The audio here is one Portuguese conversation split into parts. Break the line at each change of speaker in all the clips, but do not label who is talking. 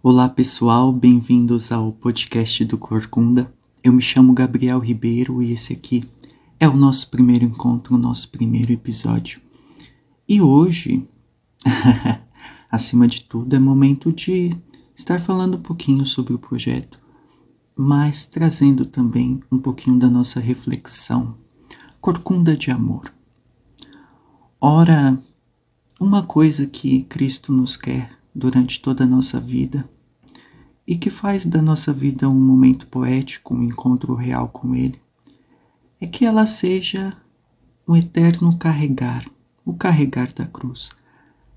Olá pessoal, bem-vindos ao podcast do Corcunda. Eu me chamo Gabriel Ribeiro e esse aqui é o nosso primeiro encontro, o nosso primeiro episódio. E hoje, acima de tudo, é momento de estar falando um pouquinho sobre o projeto, mas trazendo também um pouquinho da nossa reflexão. Corcunda de amor. Ora, uma coisa que Cristo nos quer durante toda a nossa vida e que faz da nossa vida um momento poético, um encontro real com Ele, é que ela seja um eterno carregar, o carregar da cruz.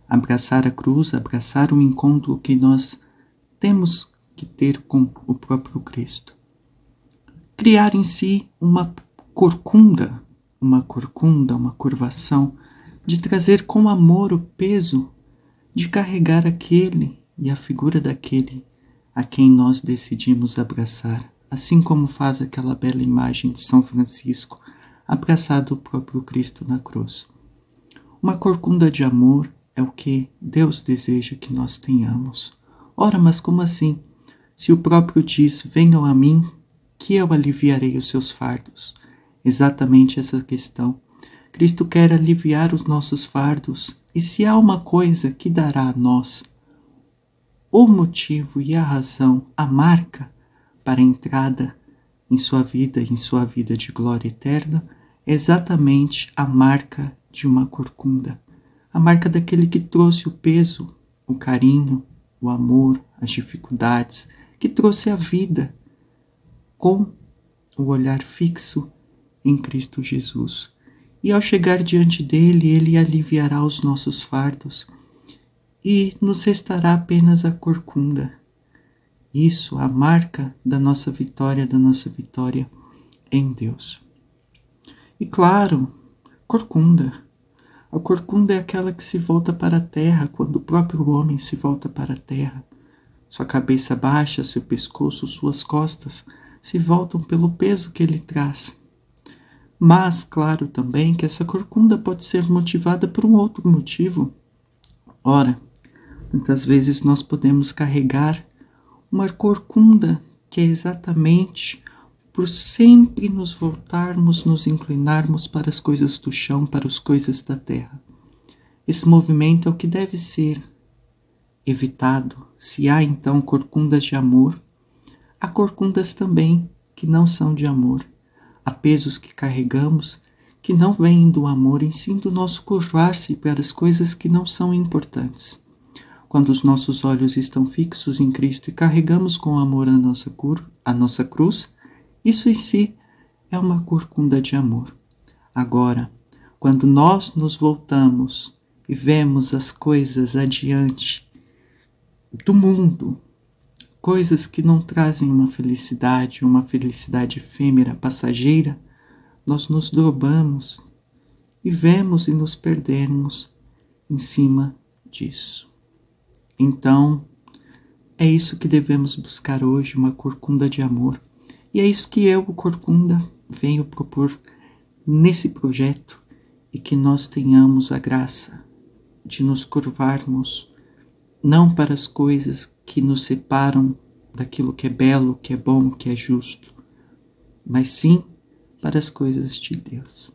Abraçar a cruz, abraçar o encontro que nós temos que ter com o próprio Cristo. Criar em si uma corcunda, uma corcunda, uma curvação, de trazer com amor o peso de carregar aquele e a figura daquele a quem nós decidimos abraçar, assim como faz aquela bela imagem de São Francisco abraçado o próprio Cristo na cruz. Uma corcunda de amor é o que Deus deseja que nós tenhamos. Ora, mas como assim? Se o próprio diz: Venham a mim, que eu aliviarei os seus fardos. Exatamente essa questão. Cristo quer aliviar os nossos fardos e se há uma coisa que dará a nós o motivo e a razão, a marca para a entrada em sua vida, em sua vida de glória eterna, é exatamente a marca de uma corcunda, a marca daquele que trouxe o peso, o carinho, o amor, as dificuldades, que trouxe a vida com o olhar fixo em Cristo Jesus e ao chegar diante dele, ele aliviará os nossos fardos e nos restará apenas a corcunda. Isso, a marca da nossa vitória, da nossa vitória em Deus. E claro, corcunda. A corcunda é aquela que se volta para a terra quando o próprio homem se volta para a terra. Sua cabeça baixa, seu pescoço, suas costas se voltam pelo peso que ele traz mas, claro também que essa corcunda pode ser motivada por um outro motivo. Ora, muitas vezes nós podemos carregar uma corcunda que é exatamente por sempre nos voltarmos, nos inclinarmos para as coisas do chão, para as coisas da terra. Esse movimento é o que deve ser evitado. Se há então corcundas de amor, há corcundas também que não são de amor Há pesos que carregamos que não vêm do amor, em sim do nosso curvar-se para as coisas que não são importantes. Quando os nossos olhos estão fixos em Cristo e carregamos com amor a nossa, cur, a nossa cruz, isso em si é uma corcunda de amor. Agora, quando nós nos voltamos e vemos as coisas adiante do mundo, coisas que não trazem uma felicidade, uma felicidade efêmera, passageira, nós nos dobramos e vemos e nos perdemos em cima disso. Então, é isso que devemos buscar hoje, uma corcunda de amor. E é isso que eu, o Corcunda, venho propor nesse projeto e que nós tenhamos a graça de nos curvarmos não para as coisas que nos separam daquilo que é belo, que é bom, que é justo, mas sim para as coisas de Deus.